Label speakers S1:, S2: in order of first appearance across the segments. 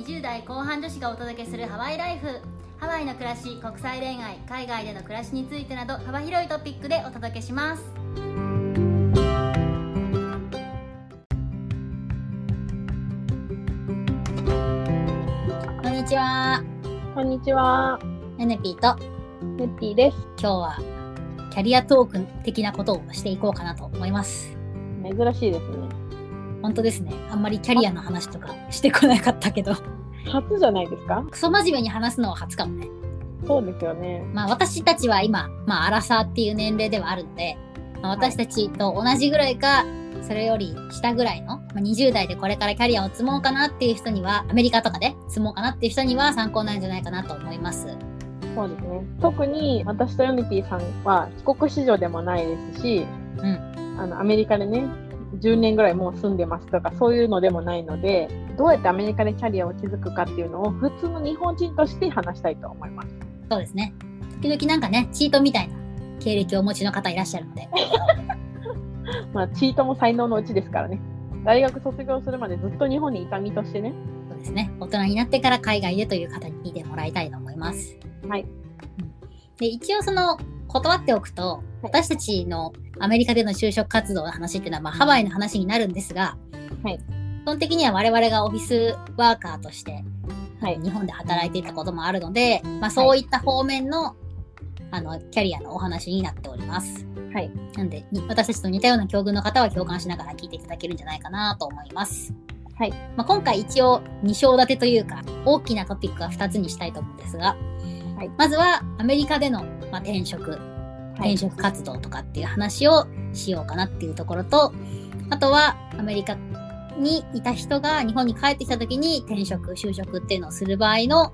S1: 20代後半女子がお届けするハワイライフ。ハワイの暮らし国際恋愛海外での暮らしについてなど幅広いトピックでお届けします。こんにちは。
S2: こんにちは、
S1: エネピーと
S2: ネッティです。
S1: 今日はキャリアトーク的なことをしていこうかなと思います。
S2: 珍しいですね。
S1: 本当ですねあんまりキャリアの話とかしてこなかったけど
S2: 初じゃないですか？
S1: クソ真面目に話すのは初かもね
S2: そうですよね。
S1: まあ私たちは今、まあアラサーっていう年齢ではあるので、まあ、私たちと同じぐらいか、それより下ぐらいの、まあ、20代でこれからキャリアを積もうかなっていう人には、アメリカとかで積もうかなっていう人には参考になるんじゃないかなと思います。
S2: そうですね。特に私とヨニピーさんは帰国子女でもないですし、
S1: うん。
S2: あのアメリカでね、10年ぐらいもう住んでますとかそういうのでもないので、どうやってアメリカでキャリアを築くかっていうのを普通の日本人として話したいと思います。
S1: そうですね。時々なんかね、チートみたいな経歴をお持ちの方いらっしゃるので、
S2: まあ、チートも才能のうちですからね。大学卒業するまでずっと日本にいた身としてね。
S1: そうですね。大人になってから海外でという方に聞いてもらいたいと思います。
S2: はい。
S1: で、一応その、断っておくと、私たちのアメリカでの就職活動の話っていうのは、まあ、ハワイの話になるんですが、
S2: はい。
S1: 基本的には我々がオフィスワーカーとして、
S2: はい
S1: 日本で働いていたこともあるので、まあ、そういった方面の、あの、キャリアのお話になっております。
S2: はい。
S1: なんで、に私たちと似たような境遇の方は共感しながら聞いていただけるんじゃないかなと思います。
S2: はい。
S1: まあ、今回一応2章立てというか、大きなトピックは2つにしたいと思うんですが、
S2: はい
S1: まずはアメリカでの、まあ、転職、
S2: はい。
S1: 転職活動とかっていう話をしようかなっていうところと、あとはアメリカにいた人が日本に帰ってきた時に転職、就職っていうのをする場合の、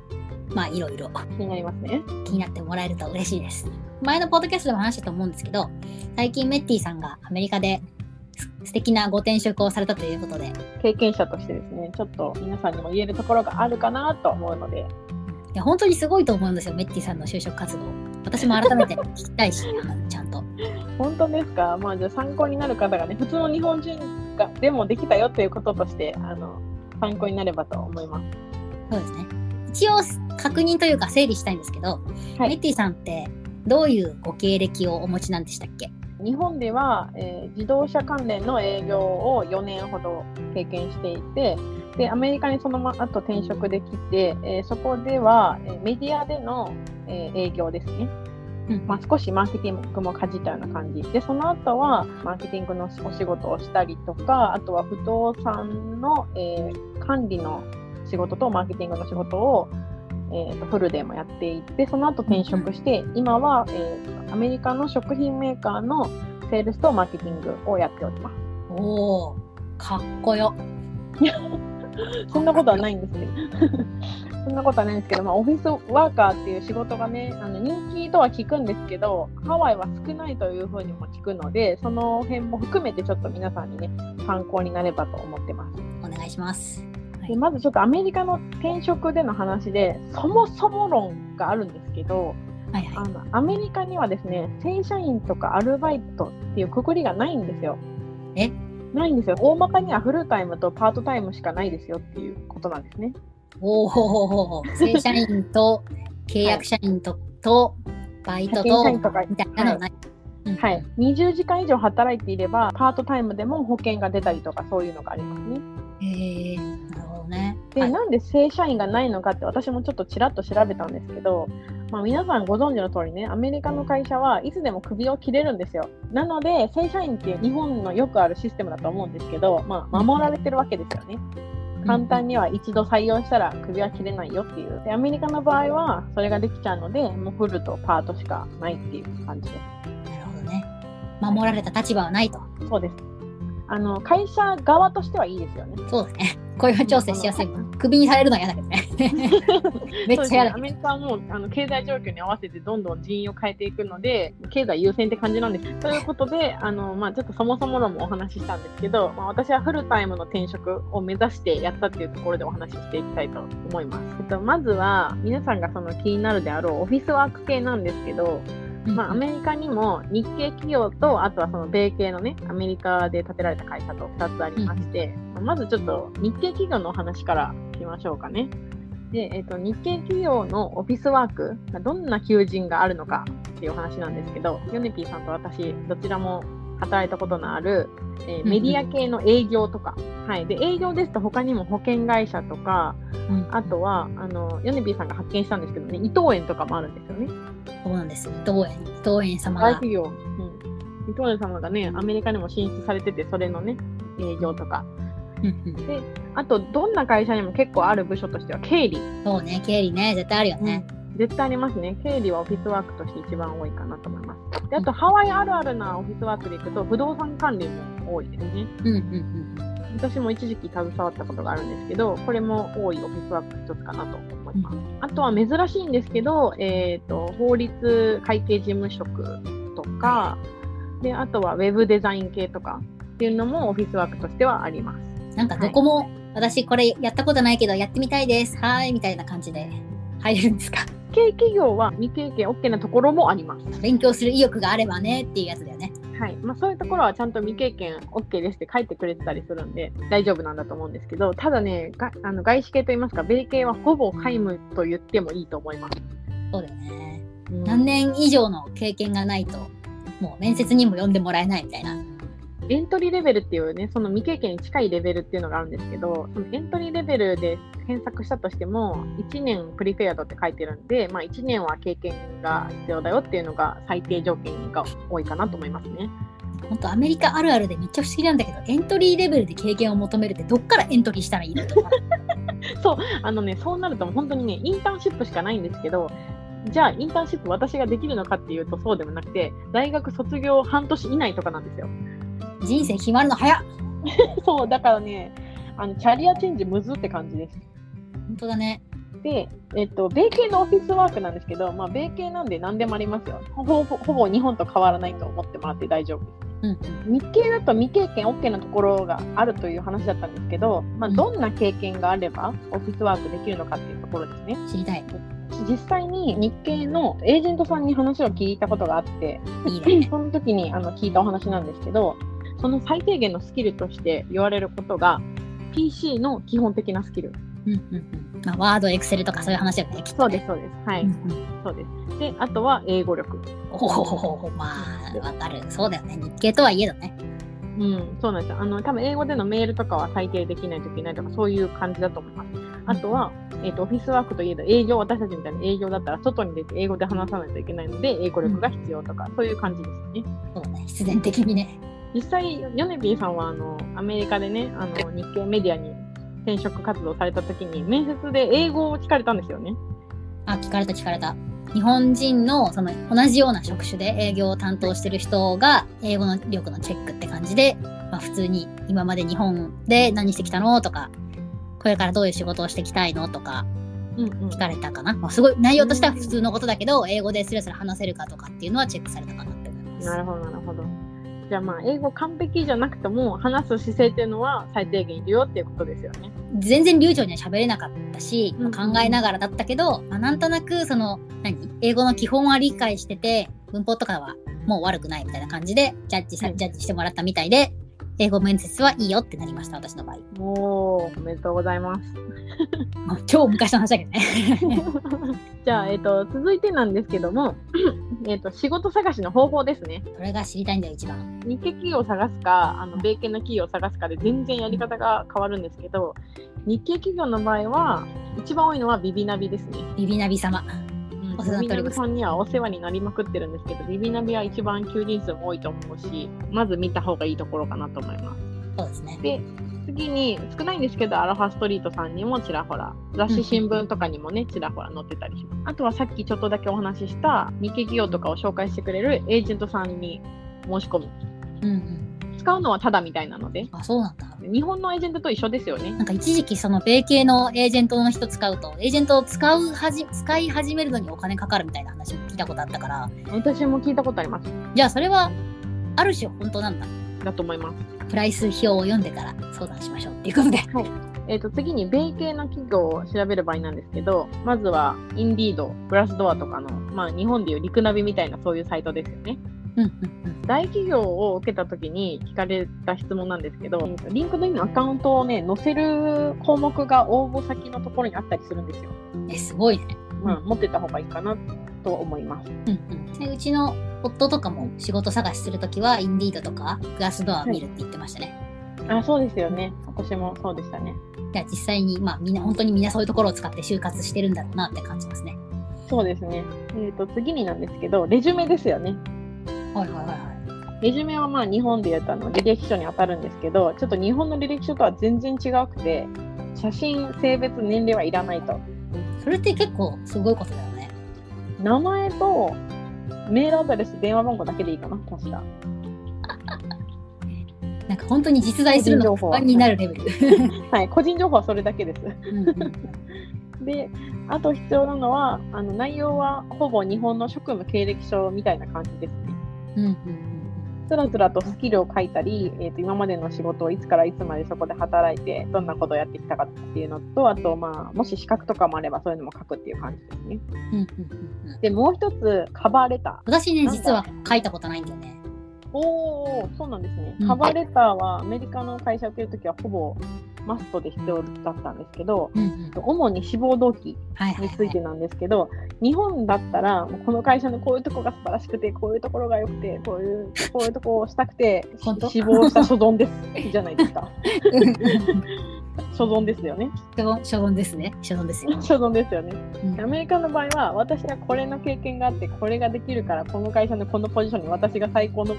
S1: まあいろいろ
S2: 気になりますね。
S1: 気になってもらえると嬉しいです。前のポッドキャストでも話したと思うんですけど、最近メッティさんがアメリカです素敵なご転職をされたということで、
S2: 経験者としてですね、ちょっと皆さんにも言えるところがあるかなと思うので、
S1: いや本当にすごいと思うんですよ、メッティさんの就職活動。私も改めて聞きたいし、ちゃんと。
S2: 本当ですか？まあじゃあ参考になる方がね、普通の日本人がでもできたよっていうこととして、あの、参考になればと思います。
S1: そうですね。一応確認というか整理したいんですけど、
S2: はい
S1: メッティさんってどういうご経歴をお持ちなんでしたっけ？
S2: 日本では、えー自動車関連の営業を4年ほど経験していて、で、アメリカにそのまま後転職できて、えーそこでは、えーメディアでの、えー営業ですね。
S1: うん
S2: まあ、少しマーケティングもかじったような感じでその後はマーケティングのお仕事をしたりとかあとは不動産の、えー管理の仕事とマーケティングの仕事を、えーとフルでもやっていてその後転職して今は、えーとアメリカの食品メーカーのセールスとマーケティングをやっております
S1: おおかっこよ。
S2: そんなことはないんですね そんなことはないんですけど、まあ、オフィスワーカーっていう仕事がね、あの人気とは聞くんですけど、ハワイは少ないというふうにも聞くので、その辺も含めてちょっと皆さんにね、参考になればと思ってます。
S1: お願いします。はい
S2: でまずちょっとアメリカの転職での話で、そもそも論があるんですけど、
S1: はいはい。
S2: あのアメリカにはですね、正社員とかアルバイトっていうくくりがないんですよ。
S1: え？
S2: ないんですよ。大まかにはフルタイムとパートタイムしかないですよっていうことなんですね。
S1: おお 正社員と契約社員と、とバイトと
S2: 社員とか
S1: みたいなのはない。うん
S2: はい、20時間以上働いていれば、パートタイムでも保険が出たりとか、そういうのがありますね。
S1: へ。
S2: で、
S1: はい
S2: なんで正社員がないのかって、私もちょっとちらっと調べたんですけど、まあ、皆さんご存知の通りね、アメリカの会社はいつでも首を切れるんですよ。なので、正社員っていう日本のよくあるシステムだと思うんですけど、まあ、守られてるわけですよね。簡単には一度採用したら首は切れないよっていう。で、アメリカの場合はそれができちゃうので、もうフルとパートしかないっていう感じです。
S1: なるほどね。守られた立場はないと。
S2: そうです。あの会社側としてはいいですよね。
S1: そうだね。雇用調整しやすい。クビにされるのは嫌だけどね。めっちゃ嫌だ
S2: ねア。メリカはもうあの経済状況に合わせてどんどん人員を変えていくので、経済優先って感じなんです。ということで、あのまあ、ちょっとそもそものもお話ししたんですけど、まあ、私はフルタイムの転職を目指してやったっていうところでお話ししていきたいと思います。えっと、まずは、皆さんがその気になるであろうオフィスワーク系なんですけど、まあ、アメリカにも日系企業と、あとはその米系のね、アメリカで建てられた会社と2つありまして、まずちょっと日系企業のお話からしましょうかね。で、えっ、と、日系企業のオフィスワーク、どんな求人があるのかっていうお話なんですけど、ヨネピーさんと私、どちらも働いたことのある、えーメディア系の営業とか、はい。で、営業ですと他にも保険会社とか、
S1: うん
S2: あとは、あの、ヨネピーさんが発見したんですけどね、伊藤園とかもあるんですよね。
S1: そうなんです。伊藤園、伊藤園様が。
S2: 大企業。うん。伊藤園様がね、アメリカにも進出されてて、それのね、営業とか。で、あと、どんな会社にも結構ある部署としては、経理。
S1: そうね、経理ね、絶対あるよね。
S2: 絶対ありますね。経理はオフィスワークとして一番多いかなと思います。で、あと、ハワイあるあるなオフィスワークでいくと、不動産管理も多いですね。
S1: うんうんうん
S2: 私も一時期携わったことがあるんですけど、これも多いオフィスワークの一つかなと思います。あとは珍しいんですけど、えっ、と、法律会計事務職とか、で、あとはウェブデザイン系とかっていうのもオフィスワークとしてはあります。
S1: うん。なんかどこも、私これやったことないけどやってみたいです。はーい、みたいな感じで入れるんですか？
S2: 経企業は未経験 OK なところもあります。
S1: 勉強する意欲があればねっていうやつだよね。
S2: はい。まあそういうところはちゃんと未経験 OK ですって書いてくれてたりするんで大丈夫なんだと思うんですけど、ただね、があの外資系といいますか、米系はほぼ皆無と言ってもいいと思います。
S1: そうだよね。
S2: うん
S1: 何年以上の経験がないと、もう面接にも呼んでもらえないみたいな。
S2: エントリーレベルっていうね、その未経験に近いレベルっていうのがあるんですけど、そのエントリーレベルで検索したとしても、1年プリペアドって書いてるんで、まあ1年は経験が必要だよっていうのが最低条件が多いかなと思いますね。
S1: 本当アメリカあるあるでめっちゃ不思議なんだけど、エントリーレベルで経験を求めるってどっからエントリーしたらいいのとか。
S2: そう、あのね、そうなると本当にね、インターンシップしかないんですけど、じゃあインターンシップ私ができるのかっていうとそうでもなくて、大学卒業半年以内とかなんですよ。
S1: 人生決まるの早っ
S2: そう、だからね、あのキャリアチェンジむずって感じです。
S1: 本当だね。
S2: で、えっと、米系のオフィスワークなんですけど、まあ、米系なんで何でもありますよ。ほぼほぼ日本と変わらないと思ってもらって大丈夫です。
S1: うんうん。
S2: 日系だと未経験 OK なところがあるという話だったんですけど、まあ、
S1: うん
S2: どんな経験があればオフィスワークできるのかっていうところですね。
S1: 知りたい。
S2: 実際に日系のエージェントさんに話を聞いたことがあって、
S1: ね。
S2: その時にあの聞いたお話なんですけど、その最低限のスキルとして言われることが、PC の基本的なスキル。
S1: うんうんうん。まあ、ワード、エクセルとかそういう話だよね、きっと、ね。
S2: そうです、そうです。はい、
S1: うんうん
S2: そうです。で、あとは英語力。
S1: おお、まあ、わかる。そうだよね。日系とはいえどね。
S2: うん、そうなんですよ。あの、多分英語でのメールとかは最低できないといけないとか、そういう感じだと思います。あとは、えっ、と、オフィスワークといえば営業、私たちみたいな営業だったら、外に出て英語で話さないといけないので、英語力が必要とか、そういう感じですね。
S1: そうだね。必然的にね。
S2: 実際、ヨネピーさんは、あの、アメリカでね、あの、日系メディアに転職活動された時に、面接で英語を聞かれたんですよね。
S1: あ、聞かれた聞かれた。日本人のその同じような職種で営業を担当してる人が英語の力のチェックって感じで、まあ、普通に今まで日本で何してきたのとか、これからどういう仕事をしていきたいのとか
S2: うんうん
S1: 聞かれたかな。まあ、すごい内容としては普通のことだけど、英語でスラスラ話せるかとかっていうのはチェックされたかなって思います。
S2: なるほど、なるほど。じゃあまあ、英語完璧じゃなくても、話す姿勢っていうのは最低限いるよっていうことですよね。
S1: 全然流暢には喋れなかったし、
S2: うん
S1: まあ考えながらだったけど、まあ、なんとなくその何？英語の基本は理解してて文法とかはもう悪くないみたいな感じでジャッジさ、
S2: うん
S1: ジャッジしてもらったみたいで英語面接はいいよってなりました私の場合
S2: おー、おめでとうございます。
S1: まあ超昔の話だけどね
S2: じゃあ、えっ、と、続いてなんですけども、えっと、仕事探しの方法ですね。
S1: それが知りたいんだよ一番
S2: 日系企業を探すか、あの、米系の企業を探すかで全然やり方が変わるんですけど、日系企業の場合は、一番多いのはビビナビですね。
S1: ビビナビ様お世話になります
S2: さんにはお世話になりまくってるんですけど、ビビナビは一番求人数も多いと思うし、まず見た方がいいところかなと思います。
S1: そうですね
S2: で、次に、少ないんですけど、アロハストリートさんにもちらほら、雑誌新聞とかにもね、ちらほら載ってたりします。あとはさっきちょっとだけお話しした、日系企業とかを紹介してくれるエージェントさんに申し込む。
S1: うんうん
S2: 使うのはただみたいなので、
S1: あそうなんだ
S2: 日本のエージェントと一緒ですよね。
S1: なんか一時期その米系のエージェントの人使うとエージェントを使うはじ使い始めるのにお金かかるみたいな話も聞いたことあったから
S2: 私も聞いたことあります。
S1: じゃあそれはある種本当なんだ
S2: だと思います。
S1: プライス表を読んでから相談しましょうっていうことで。
S2: えー、と次に米系の企業を調べる場合なんですけど、まずはインディード、グラスドアとかの、まあ、日本でいうリクナビみたいなそういうサイトですよね。大企業を受けたときに聞かれた質問なんですけど、リンクドインのアカウントをね、載せる項目が応募先のところにあったりするんですよ。
S1: うん。え、すごいね。
S2: うん、持ってた方がいいかなと思います。
S1: うんうん。でうちの夫とかも仕事探しするときは、インディードとかグラスドアを見るって言ってましたね。
S2: あ、そうですよね。私もそうでしたね。
S1: じゃあ実際に、まあみんな、本当にみんなそういうところを使って就活してるんだろうなって感じますね。
S2: そうですね。えっ、と、次になんですけど、レジュメですよね。
S1: はいはいはいはい。
S2: レジュメはまあ日本で言うとあの履歴書に当たるんですけど、ちょっと日本の履歴書とは全然違くて、写真、性別、年齢はいらないと。
S1: それって結構すごいことだよね。
S2: 名前とメールアドレス、電話番号だけでいいかな、確か。
S1: なんか本当に実在するのがになるレベル。
S2: はい、個人情報はそれだけです。で、あと必要なのは、あの内容はほぼ日本の職務経歴書みたいな感じですね。
S1: うんうん
S2: つらつらとスキルを書いたり、えー、と今までの仕事をいつからいつまでそこで働いて、どんなことをやってきたかっていうのと、あと、まあ、もし資格とかもあればそういうのも書くっていう感じですね。
S1: うんうんうんうん
S2: で、もう一つ、カバーレター。
S1: 私ね、実は書いたことないんだよね。
S2: おー、そうなんですね
S1: う。ん
S2: カバーレターはアメリカの会社を受けるときはほぼマストで必要だったんですけど、
S1: うんうん。
S2: 主に志望動機
S1: はいはい、
S2: について
S1: はい。
S2: なんですけど、日本だったら、この会社のこういうとこが素晴らしくて、こういうところが良くて、こういう、こういうとこをしたくて志望した所存です、じゃないですか。所存ですよね。
S1: 所存所存ですね。所存ですよ。
S2: 所存ですよね。
S1: うん
S2: アメリカの場合は、私はこれの経験があって、これができるから、この会社のこのポジションに私が最高の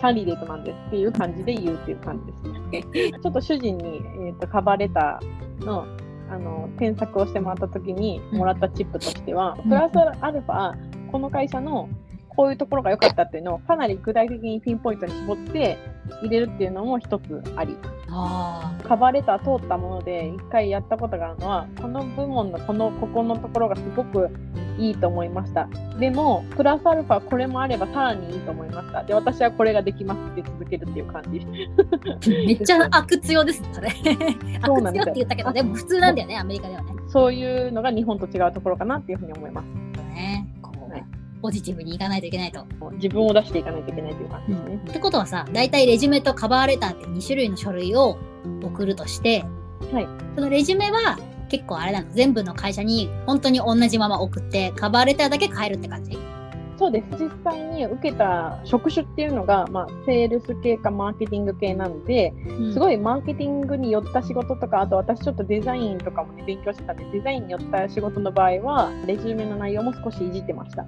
S2: キャンディデートなんですっていう感じで言うっていう感じですね。ちょっと主人に、えー、とカバーレターのあの添削をしてもらった時にもらったチップとしては、
S1: うん
S2: プラスアルファ、この会社のこういうところが良かったっていうのをかなり具体的にピンポイントに絞って入れるっていうのも一つあり。
S1: あ
S2: カバーレター通ったもので一回やったことがあるのはこの部門のこのここのところがすごくいいと思いましたでもプラスアルファこれもあればさらにいいと思いましたで私はこれができますって続けるっていう感じ
S1: あ。めっちゃ悪強ですね、それ。悪
S2: そうなんですよ
S1: 強って言ったけど、でも普通なんだよね、アメリカではね。
S2: そういうのが日本と違うところかなっていうふうに思います
S1: ポジティブにいかないといけないと。
S2: 自分を出していかないといけないという感じですね、
S1: ってことはさ、大体レジュメとカバーレターって2種類の書類を送るとして、
S2: はい
S1: そのレジュメは結構あれなの、全部の会社に本当に同じまま送って、カバーレターだけ変えるって感じ？
S2: そうです実際に受けた職種っていうのが、まあ、セールス系かマーケティング系なんで、すご
S1: い。
S2: いマーケティングに寄った仕事とか、あと私ちょっとデザインとかもね、勉強してたんで、デザインに寄った仕事の場合は、レジュメの内容も少しいじってました。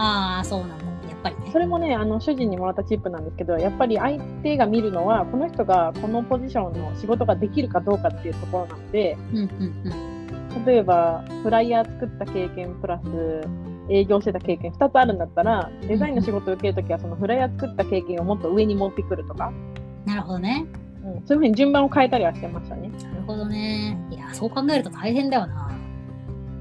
S1: ああ、そうなんだ。やっぱりね
S2: そ。れもね、あの主人にもらったチップなんですけど、やっぱり相手が見るのは、この人がこのポジションの仕事ができるかどうかっていうところなので、
S1: うんうんうん。
S2: 例えば、フライヤー作った経験プラス、営業してた経験2つあるんだったら、デザインの仕事を受けるときは、そのフライヤー作った経験をもっと上に持ってくるとか、
S1: なるほどね。
S2: うん、そういうふうに順番を変えたりはしてましたね。
S1: なるほどね。いや、そう考えると大変だよな。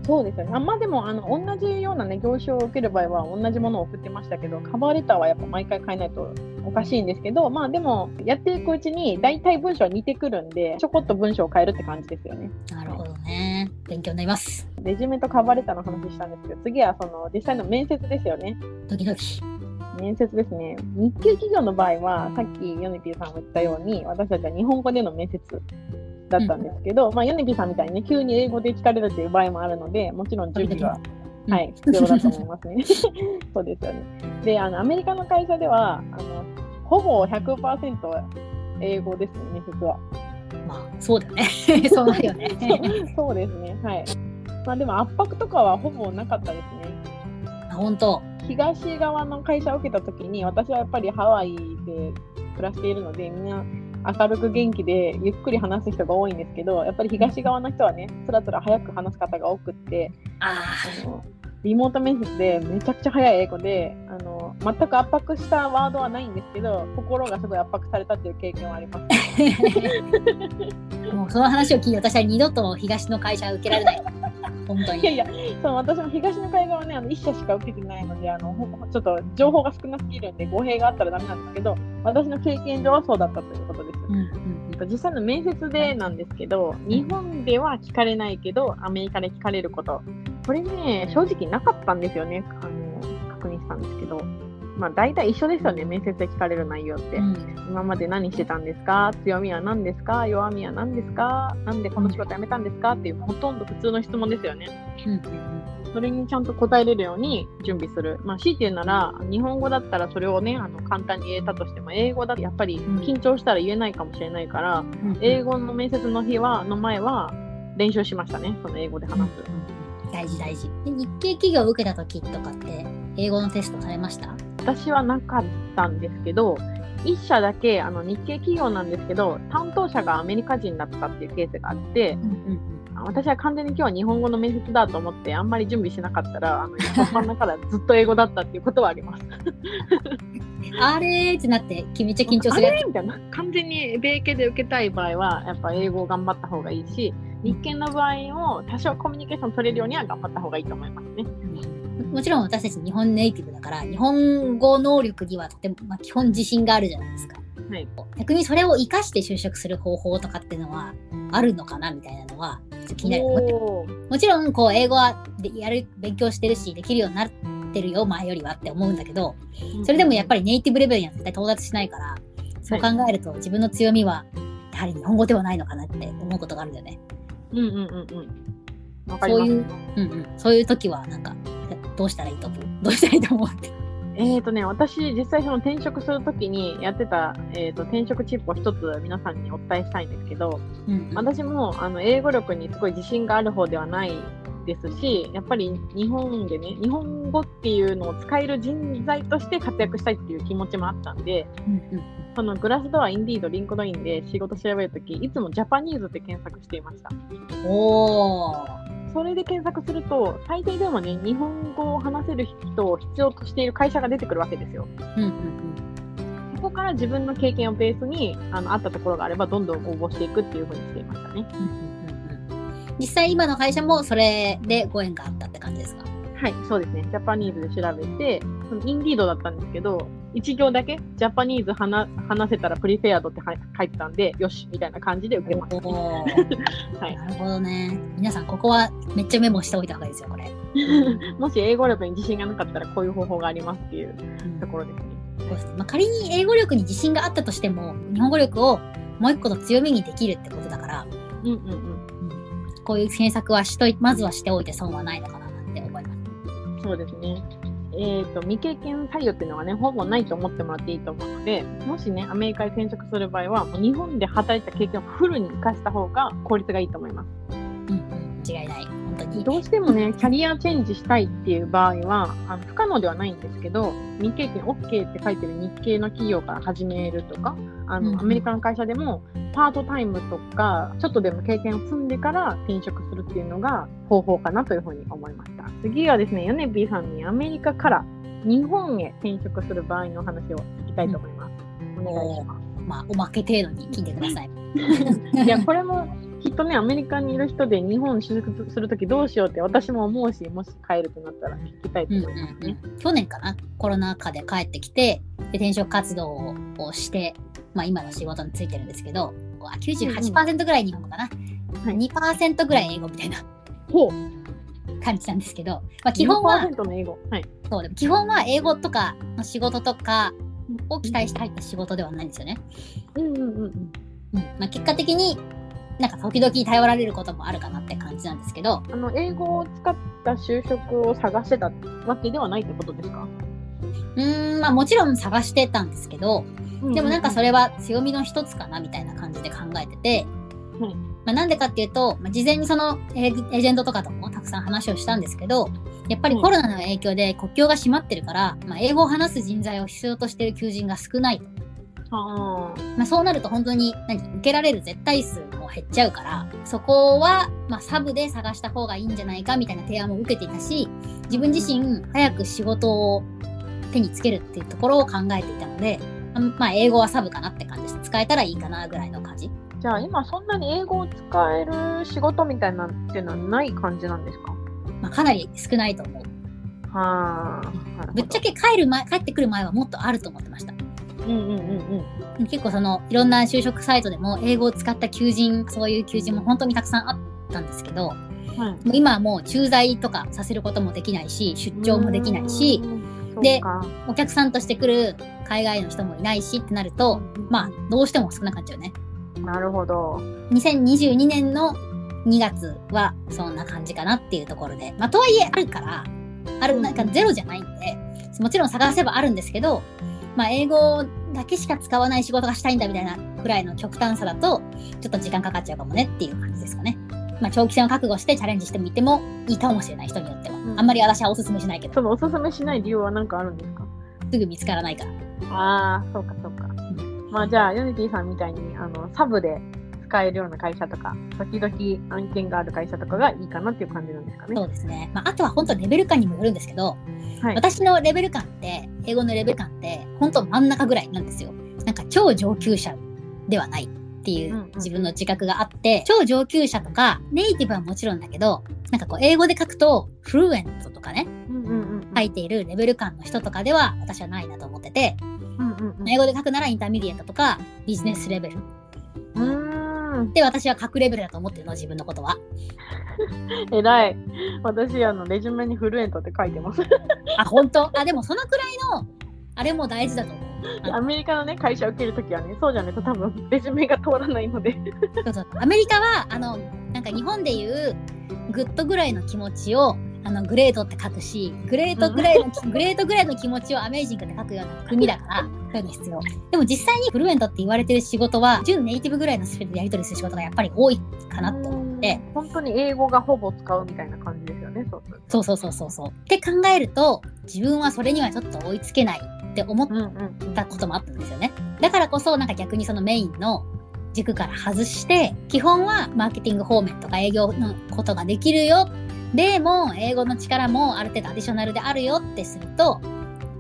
S2: そうですよね。あまあでもあの同じようなね業種を受ける場合は同じものを送ってましたけど、カバーレターはやっぱ毎回変えないとおかしいんですけど、まあでもやっていくうちに大体文章は似てくるんで、ちょこっと文章を変えるって感じですよね。
S1: なるほどね。勉強になります。
S2: レジュメとカバーレターの話したんですけど、次はその実際の面接ですよね。
S1: ドキドキ。
S2: 面接ですね。日系企業の場合は、さっきヨネピーさんも言ったように、私たちは日本語での面接だったんですけど、まあヨネピーさんみたいにね、急に英語で聞かれるという場合もあるので、もちろん準備は
S1: うん
S2: はい、必要だと思いますね。そうですよね。で、あのアメリカの会社では、あのほぼ100%英語ですね、面接は。
S1: まあ、そうだ よね。そうなるよね。
S2: そうですね、はい。まあでも圧迫とかはほぼなかったですね。
S1: あ本当。
S2: 東側の会社を受けたときに、私はやっぱりハワイで暮らしているので、みんな明るく元気でゆっくり話す人が多いんですけど、やっぱり東側の人はね、つらつら早く話す方が多くって、
S1: あ
S2: あのリモート面接でめちゃくちゃ早い英語であの全く圧迫したワードはないんですけど心がすごい圧迫されたっていう経験はあります。
S1: あ。もうその話を聞いて私は二度と東の会社は受けられない。本当に。
S2: いやいや、そう私も東の海岸はね、あの1社しか受けてないのであの、ほちょっと情報が少なすぎるんで、語弊があったらダメなんですけど、私の経験上はそうだったということです。
S1: うんうん
S2: 実際の面接でなんですけど、日本では聞かれないけど、アメリカで聞かれること、これね、正直なかったんですよね、あの確認したんですけど、まあ、大体一緒ですよね、面接で聞かれる内容って。
S1: うん。
S2: 今まで何してたんですか？強みは何ですか？弱みは何ですか？なんでこの仕事辞めたんですか？っていう、ほとんど普通の質問ですよね。
S1: うん。うん
S2: それにちゃんと答えれるように準備する。まあ、強いて言うなら、日本語だったらそれをね、あの簡単に言えたとしても、英語だとやっぱり緊張したら言えないかもしれないから、
S1: うん。
S2: 英語の面接の日は、の前は練習しましたね、その英語で話す。
S1: 大事大事。で日系企業を受けた時とかって、英語のテストされました？
S2: 私はなかったんですけど、一社だけあの日系企業なんですけど、担当者がアメリカ人だったっていうケースがあって、
S1: うんうん
S2: 私は完全に今日は日本語の面接だと思って、あんまり準備しなかったら、あの本番だからずっと英語だったっていうことはあります。
S1: うん。あれーってなって、めっちゃ緊張するや
S2: あれみたいな。完全に米系で受けたい場合は、やっぱ英語を頑張った方がいいし、日系の場合も多少コミュニケーション取れるようには頑張った方がいいと思いますね。
S1: つ。もちろん私たち日本ネイティブだから、日本語能力にはとても、まあ、基本自信があるじゃないですか。
S2: はい。
S1: 逆にそれを活かして就職する方法とかっていうのはあるのかなみたいなのはちょっと気になる。もちろんこう、英語はでやる、勉強してるし、できるようになってるよ、前よりはって思うんだけど、それでもやっぱりネイティブレベルには絶対到達しないから、そう考えると自分の強みは、やはり日本語ではないのかなって思うことがあるんだよね。
S2: うんうんうんうん。
S1: そういう、うんうん。そういう時は、なんか、どうしたらいいと思う？どうしたらいいと思う？って。
S2: えーとね、私、実際その転職するときにやってた、えー、と転職チップを一つ皆さんにお伝えしたいんですけど、
S1: うんうん、
S2: 私もあの英語力にすごい自信がある方ではないですし、やっぱり日本でね、日本語っていうのを使える人材として活躍したいっていう気持ちもあったんで、
S1: うんうん
S2: そのグラスドア、インディード、リンクドインで仕事調べるとき、いつもジャパニーズって検索していました。
S1: おー。
S2: それで検索すると、最低でもね、日本語を話せる人を必要としている会社が出てくるわけですよ。
S1: うんうん
S2: そこから自分の経験をベースに、あの、あったところがあれば、どんどん応募していくっていうふうにしていましたね。
S1: うんうんうんうん実際今の会社もそれでご縁があったって感じですか？
S2: はい、そうですね。ジャパニーズで調べて、インディードだったんですけど、1行だけ、ジャパニーズ話話せたらプリフェアドっては書いてたんで、よし、みたいな感じで受けました、はい
S1: なるほどね。皆さん、ここはめっちゃメモしておいた方がいいですよ、これ。
S2: もし英語力に自信がなかったら、こういう方法がありますっていうところですね。
S1: そうですねまあ、仮に英語力に自信があったとしても、日本語力をもう一個の強みにできるってことだから、
S2: うんうんうん。
S1: こういう検索はしとい、まずはしておいて損はないのかななんて思います。
S2: そうですね。えー、と、未経験採用っていうのはね、ほぼないと思ってもらっていいと思うので、もしね、アメリカに転職する場合は、もう日本で働いた経験をフルに活かした方が効率がいいと思います。
S1: うんうん、違いない。本当に。
S2: どうしてもね、キャリアチェンジしたいっていう場合は、あの不可能ではないんですけど、未経験 OK って書いてる日系の企業から始めるとか、あの、
S1: うんうん
S2: アメリカの会社でも、パートタイムとか、ちょっとでも経験を積んでから転職するっていうのが方法かなというふうに思いました。次はですね、ヨネピーさんにアメリカから日本へ転職する場合のお話を聞きたいと思います。お願いします。
S1: まあ、おまけ程度に聞いてください。
S2: いや、これもきっとね、アメリカにいる人で日本に就職するときどうしようって私も思うし、もし帰るってなったら聞きたいと
S1: うんうん
S2: 思いますね。
S1: うん、去年かなコロナ禍で帰ってきてで転職活動をして、まあ、今の仕事についてるんですけどあ98%ぐらい日本語かな、
S2: はい
S1: 2%ぐらい英語みたいな。感じなんですけど、まあ、基本は
S2: 4%の英語？はい。
S1: そうでも基本は英語とかの仕事とかを期待して入った仕事ではないんですよね。
S2: うんうんうんうん。
S1: うんまあ、結果的になんか時々頼られることもあるかなって感じなんですけど、
S2: あの、英語を使った就職を探してたわけではないってことですか？
S1: うーんまあもちろん探してたんですけど、でもなんかそ
S2: れ、
S1: れは強みの一つかなみたいな感じで考えてて、
S2: はい。
S1: まあ、なんでかっていうと、まあ、事前にそのエージェントとかともたくさん話をしたんですけど、やっぱりコロナの影響で国境が閉まってるから、まあ、英語を話す人材を必要としている求人が少ないと。
S2: あ
S1: まあ、そうなると本当に何受けられる絶対数も減っちゃうから、そこは、まあ、サブで探した方がいいんじゃないかみたいな提案も受けていたし、自分自身早く仕事を手につけるっていうところを考えていたので、あまあ、英語はサブかなって感じです。使えたらいいかなぐらいの感じ。
S2: ーじゃあ今そんなに英語を使える仕事みたいなっていうのはない感じなんですか？
S1: まあ、かなり少ないと思う。
S2: はあ。
S1: ぶっちゃけ帰る前、帰ってくる前はもっとあると思ってました。
S2: うんうんうんうん。
S1: 結構その、いろんな就職サイトでも英語を使った求人、そういう求人も本当にたくさんあったんですけど、
S2: はい。
S1: 今はもう駐在とかさせることもできないし、出張もできないし、
S2: うん、
S1: でお客さんとして来る海外の人もいないしってなると、まあ、どうしても少なくなっちゃうね。
S2: なるほど。
S1: 2022年の2月はそんな感じかなっていうところで、まあ、とはいえあるから、ある、なんかゼロじゃないんで、もちろん探せばあるんですけど、まあ、英語だけしか使わない仕事がしたいんだみたいなくらいの極端さだと、ちょっと時間かかっちゃうかもねっていう感じですかね。まあ、長期戦を覚悟してチャレンジしてみてもいいかもしれない人によっては。
S2: ん
S1: あんまり私はおすすめしないけど、
S2: そのおすすめしない理由は何かあるんですか？
S1: すぐ見つからないから。
S2: ああ、そうかそうか。まあじゃあ、ヨネティさんみたいにあのサブで使えるような会社とか、時々案件がある会社とかがいいかなっていう感じなんですかね。
S1: そうですね。まあ、あとは本当レベル感にもよるんですけど、
S2: はい。
S1: 私のレベル感って、英語のレベル感って、本当真ん中ぐらいなんですよ。なんか超上級者ではないってい
S2: う
S1: 自分の自覚があって、超上級者とかネイティブはもちろんだけど、なんかこう英語で書くと、 fluent とかね。書いているレベル感の人とかでは私はないなと思ってて。英語で書くなら intermediate とかビジネスレベル。で私は書くレベルだと思ってるの、自分のことは。
S2: 偉い。私、あの、レジュメに fluent って書いてます。
S1: あ、本当？あ、でもそのくらいの、あれも大事だと思う。あ
S2: アメリカのね、会社を受けるときはね、そうじゃないと多分、レジュメが通らないので。
S1: そうそうアメリカはあのなんか日本でいう good ぐらいの気持ちをあの great って書くし great ぐらいの、 great ぐらいの気持ちを amazing って書くような国だからそういうの必要。でも実際に fluent って言われてる仕事は純ネイティブぐらいのスピードでやり取りする仕事がやっぱり多いかなと思って。
S2: うん。本当に英語がほぼ使うみたいな感じですよね、そう
S1: そうそうそうそうそう。って考えると自分はそれにはちょっと追いつけないって思ったこともあったんですよね。だからこそ、なんか逆にそのメインの軸から外して、基本はマーケティング方面とか営業のことができるよ。でも、英語の力もある程度アディショナルであるよってすると、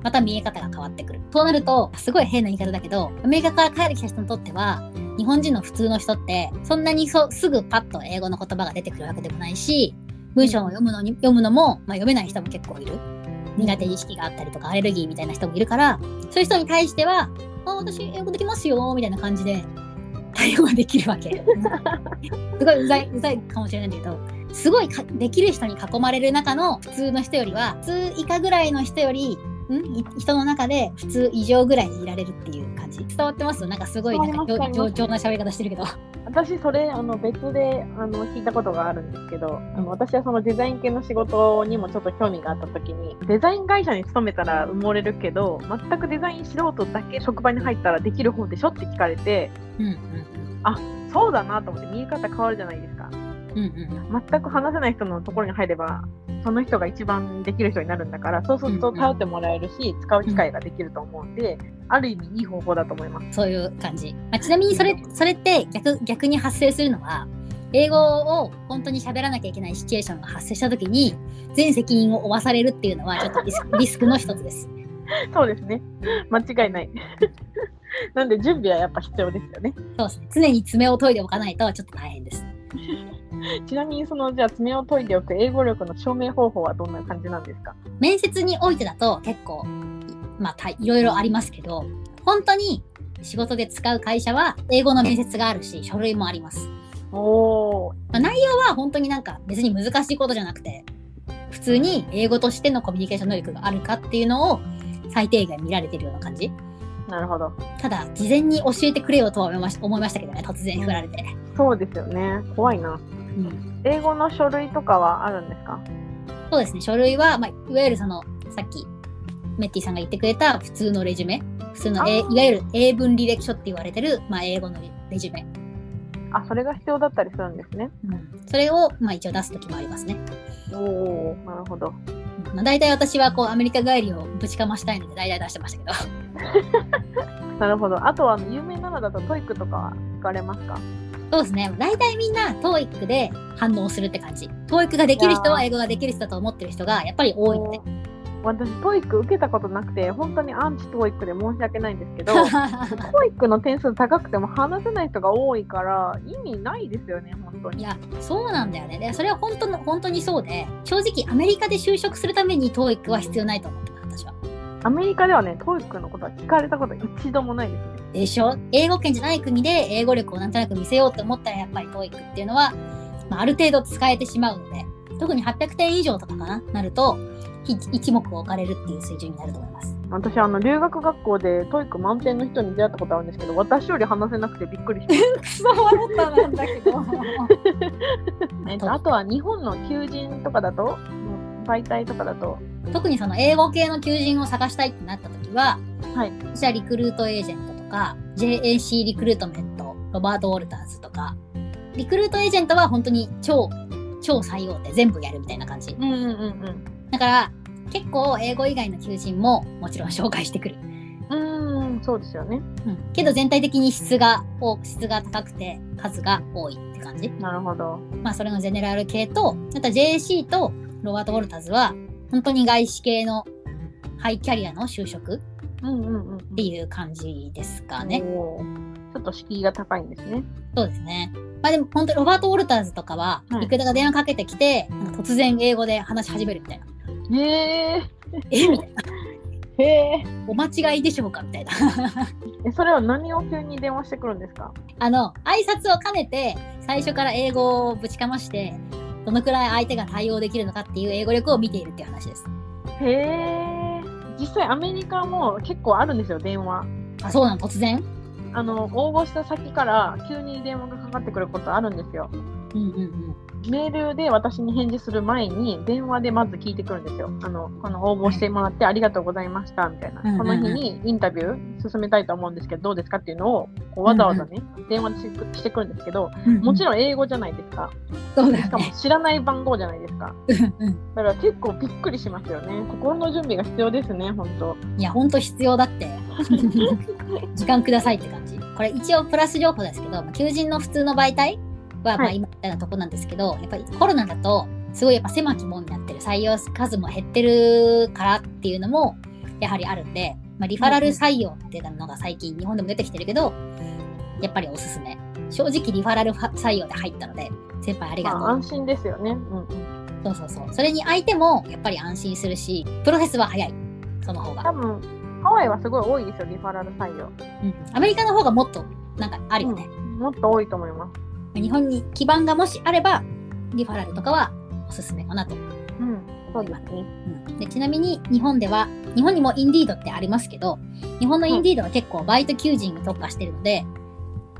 S1: また見え方が変わってくる。そうなると、すごい変な言い方だけど、アメリカから帰ってきた人にとっては、日本人の普通の人って、そんなにそすぐパッと英語の言葉が出てくるわけでもないし、文章を読むのに、読むのも、まあ、読めない人も結構いる。苦手意識があったりとか、アレルギーみたいな人もいるから、そういう人に対しては、あ、私英語できますよ、みたいな感じで対応ができるわけ。すごいうざい、うざいかもしれないんだけど、すごいかできる人に囲まれる中の普通の人よりは、普通以下ぐらいの人より、ん？い人の中で普通以上ぐらいでいられるっていう感じ。伝わってます？なんかすごいなんか上上調な喋り方してるけど。
S2: 私、それ、あの、別で、あの、聞いたことがあるんですけど、あの、私はそのデザイン系の仕事にもちょっと興味があった時に、デザイン会社に勤めたら埋もれるけど、全くデザイン素人だけ職場に入ったらできる方でしょって聞かれて、
S1: うんうん
S2: そうだなと思って見え方変わるじゃないですか。
S1: うん。うんうん。
S2: 全く話せない人のところに入れば、その人が一番できる人になるんだから、そうすると頼ってもらえるし、使う機会ができると思うんで、ある意味いい方法だと思います。
S1: そういう感じ。まあ、ちなみにそれ、それって逆、逆に発生するのは、英語を本当に喋らなきゃいけないシチュエーションが発生した時に、全責任を負わされるっていうのは、ちょっとリスク リスクの一つです。
S2: そうですね。間違いない。なんで準備はやっぱ必要ですよね。
S1: そうですね。常に爪を研いでおかないとちょっと大変です。
S2: ちなみにそのじゃあ爪を研いでおく英語力の証明方法はどんな感じなんですか？
S1: 面接においてだと結構、まあ、たいろいろありますけど、本当に仕事で使う会社は英語の面接があるし、書類もあります。
S2: おー、
S1: まあ、内容は本当になんか別に難しいことじゃなくて、普通に英語としてのコミュニケーション能力があるかっていうのを最低限見られてるような感じ。
S2: なるほど。
S1: ただ、事前に教えてくれよとは思いまし思いましたけどね、突然振られて。
S2: そうですよね。怖いな。
S1: うん、
S2: 英語の書類とかはあるんですか？
S1: そうですね、書類は、まあ、いわゆるその、さっき、メッティさんが言ってくれた普通のレジュメ、普通のえいわゆる英文履歴書って言われてる、まあ、英語のレジュメ。
S2: あ、それが必要だったりするんですね。
S1: うん、それを、まあ、一応出すときもありますね。
S2: おおなるほど。
S1: うんまあ、大体私はこうアメリカ帰りをぶちかましたいので大体出してましたけど。
S2: なるほど。あとはあの有名なのだとトイックとかは聞かれますか？
S1: そうですね。大体みんな TOEIC で反応するって感じ。TOEIC ができる人は英語ができる人だと思ってる人がやっぱり多いので。
S2: 私、トイック受けたことなくて、本当にアンチトイックで申し訳ないんですけど、トイックの点数高くても話せない人が多いから、意味ないですよね、本当に。
S1: いや、そうなんだよね。で、それは本当の、本当にそうで、正直アメリカで就職するために TOEIC は必要ないと思ってます、私は。
S2: アメリカではね、トイックのことは聞かれたこと一度もないですね。
S1: でしょ？英語圏じゃない国で英語力をなんとなく見せようと思ったらやっぱり TOEIC っていうのは、まあ、ある程度使えてしまうので、特に800点以上とかかな、なると、ひ一目置かれるっていう水準になると思います。
S2: 私、あの、留学学校でトイック満点の人に出会ったことあるんですけど、私より話せなくてびっくりしまし
S1: く そ笑ったなんだけど。
S2: あとは日本の求人とかだと、媒体とかだと、
S1: 特にその英語系の求人を探したいってなった時は、
S2: はい。
S1: 私はリクルートエージェントとか、JAC リクルートメント、ロバート・ウォルターズとか、リクルートエージェントは本当に超、超採用で全部やるみたいな感じ。
S2: うんうんうんうん。
S1: だから、結構英語以外の求人ももちろん紹介してくる。
S2: うーん、そうですよね。
S1: うん。けど全体的に質が、質が高くて数が多いって感じ。
S2: なるほど。
S1: まあそれのゼネラル系と、あとは JAC とロバート・ウォルターズは、本当に外資系のハイキャリアの就職。っていう感じですかね。
S2: ちょっと敷居が高いんですね。
S1: そうですね。まあでも本当ロバート・ウォルターズとかは、
S2: はい
S1: リクルーターが電話かけてきて、突然英語で話し始めるみたいな。
S2: へえ。
S1: えみたいな。
S2: へえ。
S1: お間違いでしょうかみたいな。
S2: え、それは何を急に電話してくるんですか？
S1: あの、挨拶を兼ねて、最初から英語をぶちかまして、どのくらい相手が対応できるのかっていう英語力を見ているっていう話です。
S2: へえ。実際アメリカも結構あるんですよ、電話。
S1: あ、そうなの突然？
S2: あの、応募した先から急に電話がかかってくることあるんですよ。
S1: うんうんうん。
S2: メールで私に返事する前に電話でまず聞いてくるんですよ。あの、この応募してもらってありがとうございましたみたいな。
S1: うんうんうん
S2: その日にインタビュー進めたいと思うんですけどどうですかっていうのをこうわざわざね、電話でししてくるんですけど、もち
S1: ろん、
S2: 英語じゃないですか。
S1: そうだ
S2: しかも。知らない番号じゃないですか。だから結構びっくりしますよね。心の準備が必要ですね、本当。
S1: いや、ほんと必要だって。時間くださいって感じ。これ一応プラス情報ですけど、まあ求人の普通の媒体は、まあ
S2: はい
S1: 今みたいなとこなんですけど、やっぱりコロナだと、すごいやっぱ狭き門になってる、採用数も減ってるからっていうのも、やはりあるんで、まあ、リファラル採用っていうのが最近日本でも出てきてるけど、やっぱりおすすめ。正直リファラル採用で入ったので、先輩ありがとう。
S2: まあ安心ですよね。うんうん。
S1: そうそうそう。それに相手もやっぱり安心するし、プロセスは早い。その方が。
S2: 多分、ハワイはすごい多いですよ、リファラル採用。
S1: うん。アメリカの方がもっと、なんかあるよね。
S2: もっと多いと思います。
S1: 日本に基盤がもしあれば、リファラルとかはおすすめかなと
S2: うん。そうですね。
S1: うんでちなみに日本では、日本にもインディードってありますけど、日本のインディードは結構バイト求人に特化してるので、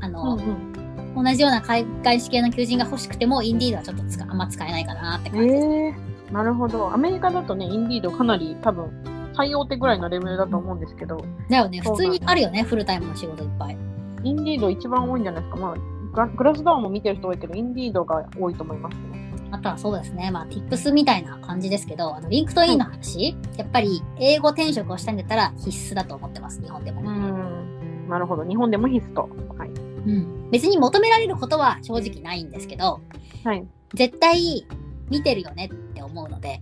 S1: あ
S2: うん
S1: の、
S2: うん。
S1: 同じような海外資系の求人が欲しくても、インディードはちょっとあんま使えないかなって感じです。
S2: ええなるほど。アメリカだとね、インディードかなり多分、最大手ぐらいのレベルだと思うんですけど、
S1: だよね普通にあるよね、フルタイムの仕事いっぱい。
S2: インディード一番多いんじゃないですか。まあ、グラスドアも見てる人多いけど、インディードが多いと思いますね。
S1: あとはそうですね、まあ、tips みたいな感じですけど、あの、リンクトインの話、やっぱり英語転職をしたいんだったら必須だと思ってます、日本でも。
S2: ん。なるほど。日本でも必須と。はい。
S1: うん。別に求められることは正直ないんですけど、
S2: はい。
S1: 絶対見てるよねって思うので、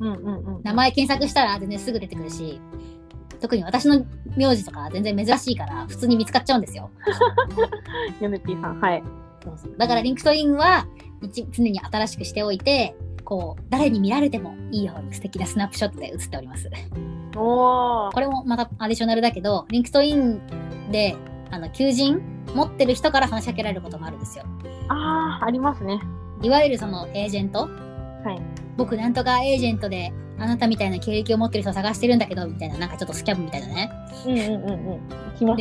S2: うんうんうん。
S1: 名前検索したら全然すぐ出てくるし、特に私の名字とか全然珍しいから普通に見つかっちゃうんですよ。
S2: ヨネピーさん。はい。
S1: そうそうだからリンクトインは一常に新しくしておいて、こう、誰に見られてもいいように素敵なスナップショットで写っております。
S2: おー。
S1: これもまた additional だけど、リンクトインで、あの、求人持ってる人から話しかけられることもあるんですよ。
S2: あー、ありますね。
S1: いわゆるそのエージェント？
S2: はい。
S1: 僕なんとかエージェントで、あなたみたいな経歴を持ってる人を探してるんだけど、みたいな、なんかちょっとスキャンみたいなね、
S2: うんうんうん。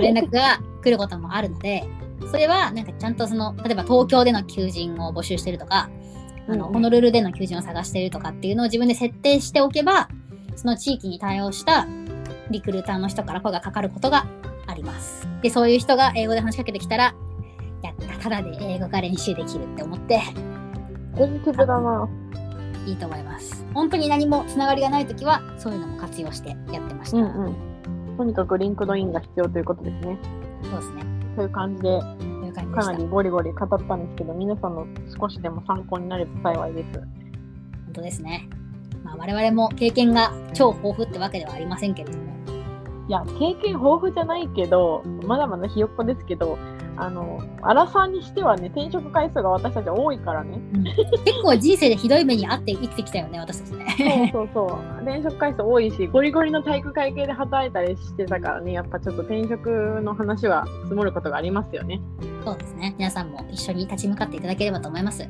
S1: 連絡が来ることもあるので、それはなんかちゃんとその、例えば東京での求人を募集してるとか、あの、
S2: うん
S1: ホノルルでの求人を探してるとかっていうのを自分で設定しておけば、その地域に対応したリクルーターの人から声がかかることがあります。で、そういう人が英語で話しかけてきたら、やった、ただで英語が練習できるって思って、
S2: ポジティブだな。
S1: いいと思います。本当に何もつながりがないときは、そういうのも活用してやってました。
S2: うんうん。とにかくリンクドインが必要ということですね。
S1: そうですね。
S2: そういう感じで、かなりゴリゴリ語ったんですけど、皆さんの少しでも参考になれば幸いです。
S1: 当ですね。まあ、我々も経験が超豊富ってわけではありませんけれども。
S2: いや、経験豊富じゃないけど、まだまだひよっこですけど、あの、アラサーにしてはね、転職回数が私たち多いからね。
S1: うん結構人生でひどい目にあって生きてきたよね、私たちね。
S2: そうそうそう。転職回数多いし、ゴリゴリの体育会系で働いたりしてたからね、やっぱちょっと転職の話は積もることがありますよね。
S1: そうですね。皆さんも一緒に立ち向かっていただければと思います。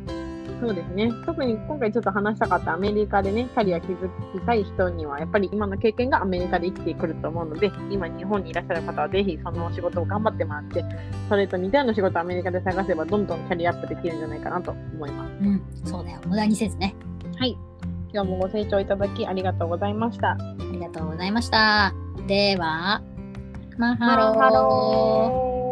S2: そうですね。特に今回ちょっと話したかったアメリカでね、キャリア築きたい人には、やっぱり今の経験がアメリカで生きてくると思うので、今日本にいらっしゃる方はぜひその仕事を頑張ってもらって、それと似たような仕事をアメリカで探せば、どんどんキャリアアップできるんじゃないかなと思います。
S1: うん、そうだよ。無駄にせずね。
S2: はい。今日もご清聴いただきありがとうございました。
S1: ありがとうございました。では、
S2: mahalo。mahalo